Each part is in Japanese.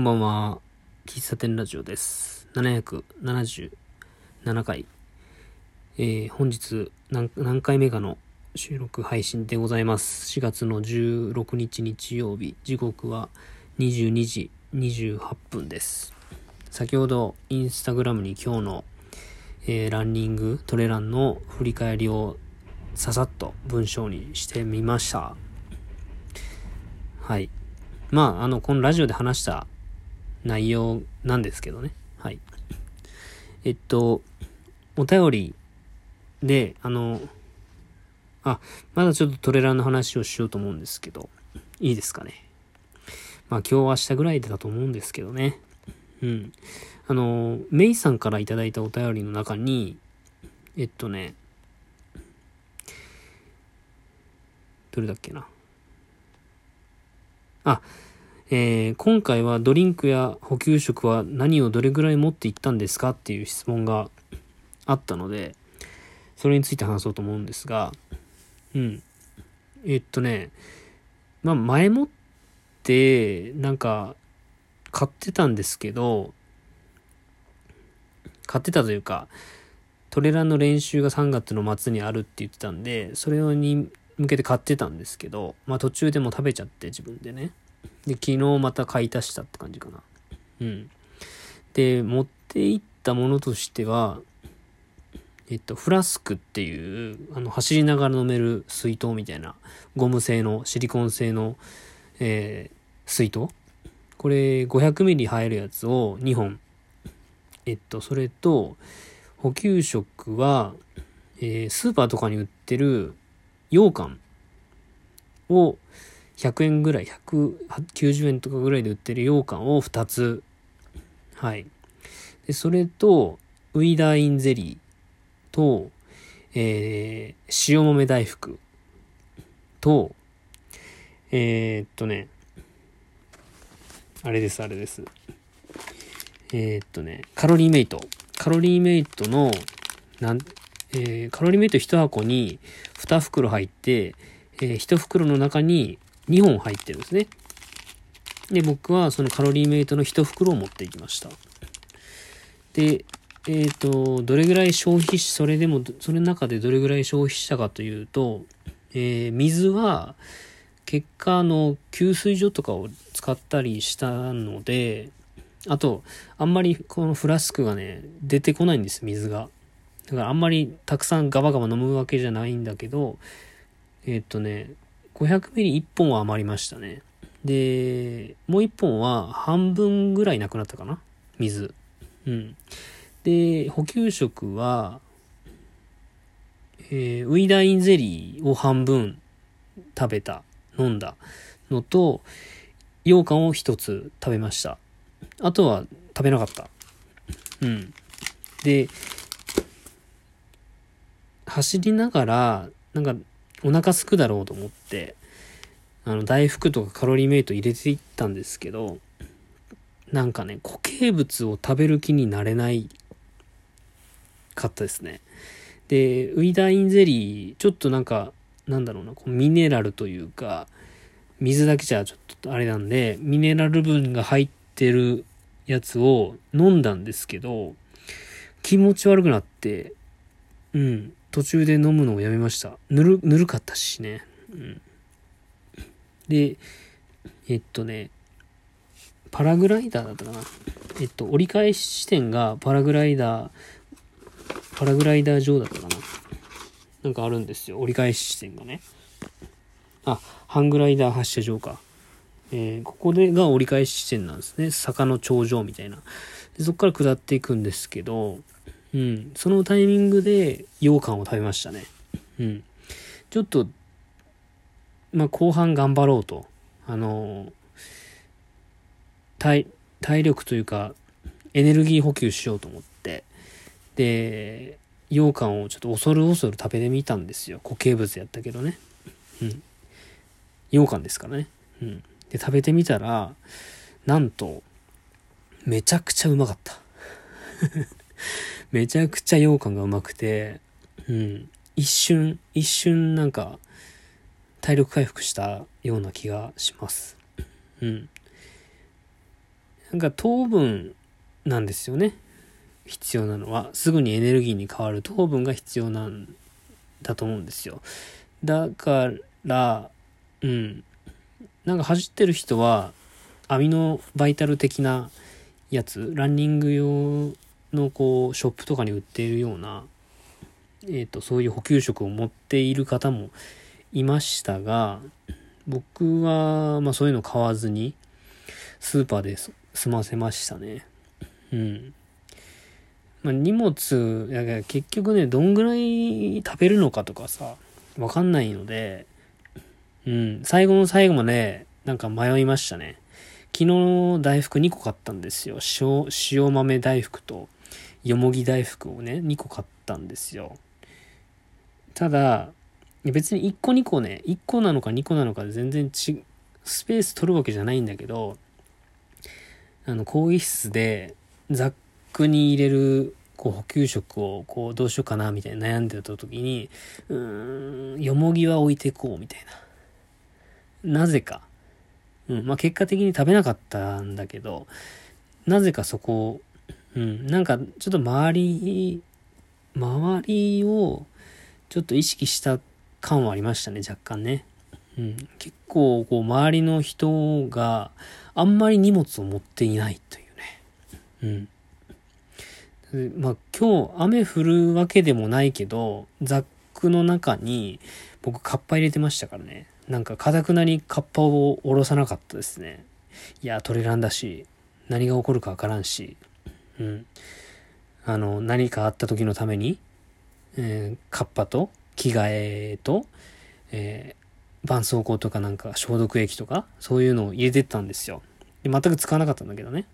こんばんは。喫茶店ラジオです。777回。えー、本日何、何回目かの収録配信でございます。4月の16日日曜日。時刻は22時28分です。先ほど、インスタグラムに今日の、えーランニング、トレランの振り返りをささっと文章にしてみました。はい。まあ、あの、このラジオで話した内容なんですけどね。はい。えっと、お便りで、あの、あ、まだちょっとトレランの話をしようと思うんですけど、いいですかね。まあ今日は明日ぐらいだと思うんですけどね。うん。あの、メイさんからいただいたお便りの中に、えっとね、どれだっけな。あ、えー今回はドリンクや補給食は何をどれぐらい持っていったんですかっていう質問があったので、それについて話そうと思うんですが、うん。えっとね、まあ前もって、なんか、買ってたんですけど、買ってたというか、トレランの練習が3月の末にあるって言ってたんで、それに向けて買ってたんですけど、まあ途中でも食べちゃって自分でね。で、昨日また買い足したって感じかな。うん。で、持っていったものとしては、えっと、フラスクっていう、あの、走りながら飲める水筒みたいな、ゴム製の、シリコン製の、えー水筒これ、500ミリ入るやつを2本。えっと、それと、補給食は、えースーパーとかに売ってる羊羹を100円ぐらい、190円とかぐらいで売ってる羊羹を2つ。はい。で、それと、ウイダーインゼリーと、えー塩豆大福と、えーっとね、あれです、あれです。えーっとね、カロリーメイト。カロリーメイトの、なん、えーカロリーメイト1箱に2袋入って、え1袋の中に2本入ってるんですね。で、僕はそのカロリーメイトの1袋を持っていきました。で、えっ、と、どれぐらい消費し、それでも、それの中でどれぐらい消費したかというと、えー水は、結果あの給水所とかを使ったりしたのであとあんまりこのフラスクがね出てこないんです水がだからあんまりたくさんガバガバ飲むわけじゃないんだけどえっとね500ミリ1本は余りましたねでもう1本は半分ぐらいなくなったかな？水うんで補給食はえーウイダインゼリーを半分食べた飲んだのと、羊羹を一つ食べました。あとは食べなかった。うん。で、走りながら、なんかお腹すくだろうと思って、あの、大福とかカロリーメイト入れていったんですけど、なんかね、固形物を食べる気になれないかったですね。で、ウイダーインゼリー、ちょっとなんか、なんだろうな、こうミネラルというか、水だけじゃちょっとあれなんで、ミネラル分が入ってるやつを飲んだんですけど、気持ち悪くなって、うん、途中で飲むのをやめました。ぬる、ぬるかったしね。うん。で、えっとね、パラグライダーだったかな。えっと、折り返し地点がパラグライダー、パラグライダー場だったかな。なんかあるんですよ。折り返し地点がね。あ、ハングライダー発射場か。えーここでが折り返し地点なんですね。坂の頂上みたいな。でそこから下っていくんですけど、うん、そのタイミングで羊羹を食べましたね。うん。ちょっと、まあ、後半頑張ろうと。あの体、体力というか、エネルギー補給しようと思って。で、羊羹をちょっと恐る恐る食べてみたんですよ。固形物やったけどね。うん。羊羹ですからね。うん。で、食べてみたら、なんと、めちゃくちゃうまかった。めちゃくちゃ羊羹がうまくて、うん。一瞬、一瞬なんか、体力回復したような気がします。うん。なんか糖分なんですよね。必要なのは。すぐにエネルギーに変わる糖分が必要なんだと思うんですよ。だから、うん。なんか走ってる人は、アミノバイタル的なやつ、ランニング用のこう、ショップとかに売っているような、え、ー、と、そういう補給食を持っている方もいましたが、僕は、まあそういうの買わずに、スーパーで済ませましたね。うん。まあ、荷物、や結局ね、どんぐらい食べるのかとかさ、わかんないので、うん、最後の最後まで、なんか迷いましたね。昨日大福2個買ったんですよ。塩、塩豆大福と、よもぎ大福をね、2個買ったんですよ。ただ、別に1個2個ね、1個なのか2個なのかで全然ち、スペース取るわけじゃないんだけど、あの、更衣室でザックに入れるこう補給食をこうどうしようかなみたいな悩んでた時に、うーん、よもぎは置いてこうみたいな。なぜか。うん、まあ結果的に食べなかったんだけど、なぜかそこ、うん、なんかちょっと周り、周りをちょっと意識した感はありましたね、若干ね。うん、結構こう周りの人があんまり荷物を持っていないというね。うん。まあ今日雨降るわけでもないけど、ザックの中に僕カッパ入れてましたからね。なんかかたくなにカッパを下ろさなかったですね。いや、トレランだし、何が起こるかわからんし、うん。あの、何かあった時のために、えー、カッパと着替えと、えー、絆創膏とかなんか消毒液とか、そういうのを入れてったんですよ。で、全く使わなかったんだけどね。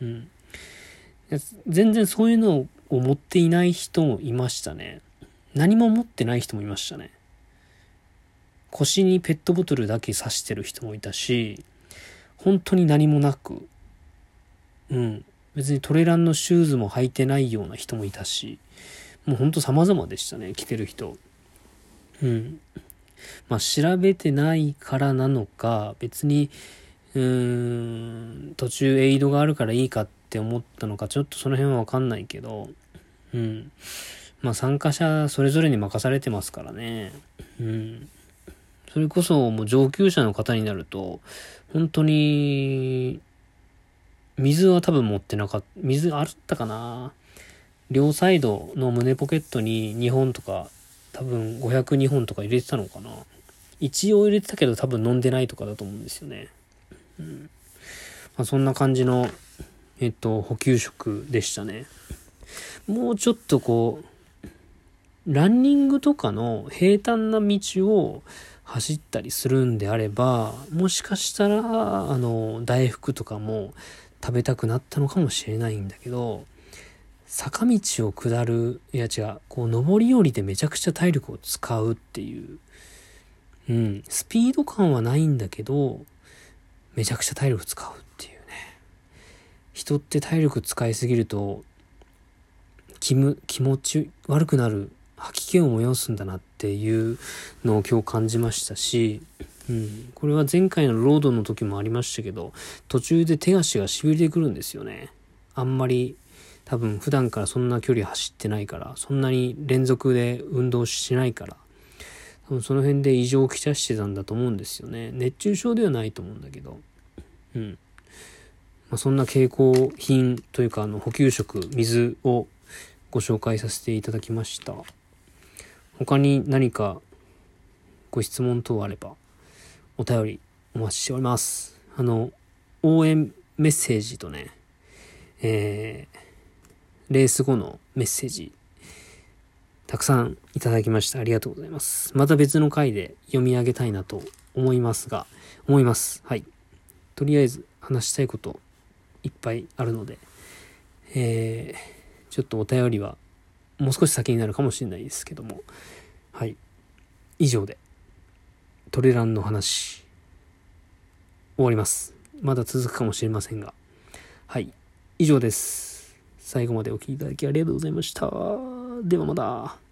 うん。全然そういうのを持っていない人もいましたね。何も持ってない人もいましたね。腰にペットボトルだけ刺してる人もいたし、本当に何もなく、うん。別にトレランのシューズも履いてないような人もいたし、もうほんと様々でしたね、着てる人。うん。まあ、調べてないからなのか、別に、うーん、途中エイドがあるからいいかって思ったのか、ちょっとその辺はわかんないけど、うん。まあ、参加者それぞれに任されてますからね。うん。それこそもう上級者の方になると、本当に、水は多分持ってなかった。水あったかな？両サイドの胸ポケットに2本とか多分502本とか入れてたのかな？一応入れてたけど多分飲んでないとかだと思うんですよね。うん。まあ、そんな感じの、えっと、補給食でしたね。もうちょっとこう、ランニングとかの平坦な道を走ったりするんであれば、もしかしたら、あの、大福とかも食べたくなったのかもしれないんだけど、坂道を下る、いや違う、こう、上り下りでめちゃくちゃ体力を使うっていう、うん、スピード感はないんだけど、めちゃくちゃ体力使うっていうね。人って体力使いすぎると、気む気持ち悪くなる、吐き気を催すんだなっていうのを今日感じましたし、うん、これは前回のロードの時もありましたけど、途中で手足が痺れてくるんですよね。あんまり多分普段からそんな距離走ってないから、そんなに連続で運動しないから、多分その辺で異常をきちゃしてたんだと思うんですよね。熱中症ではないと思うんだけど。うん。まあ、そんな傾向品というか、あの、補給食、水をご紹介させていただきました。他に何かご質問等あれば、お便りお待ちしております。あの、応援メッセージとね、えー、レース後のメッセージ、たくさんいただきました。ありがとうございます。また別の回で読み上げたいなと思いますが、思います。はい。とりあえず話したいこといっぱいあるので、えー、ちょっとお便りはもう少し先になるかもしれないですけども、はい。以上で、トレランの話、終わります。まだ続くかもしれませんが、はい。以上です。最後までお聴きいただきありがとうございました。ではまた。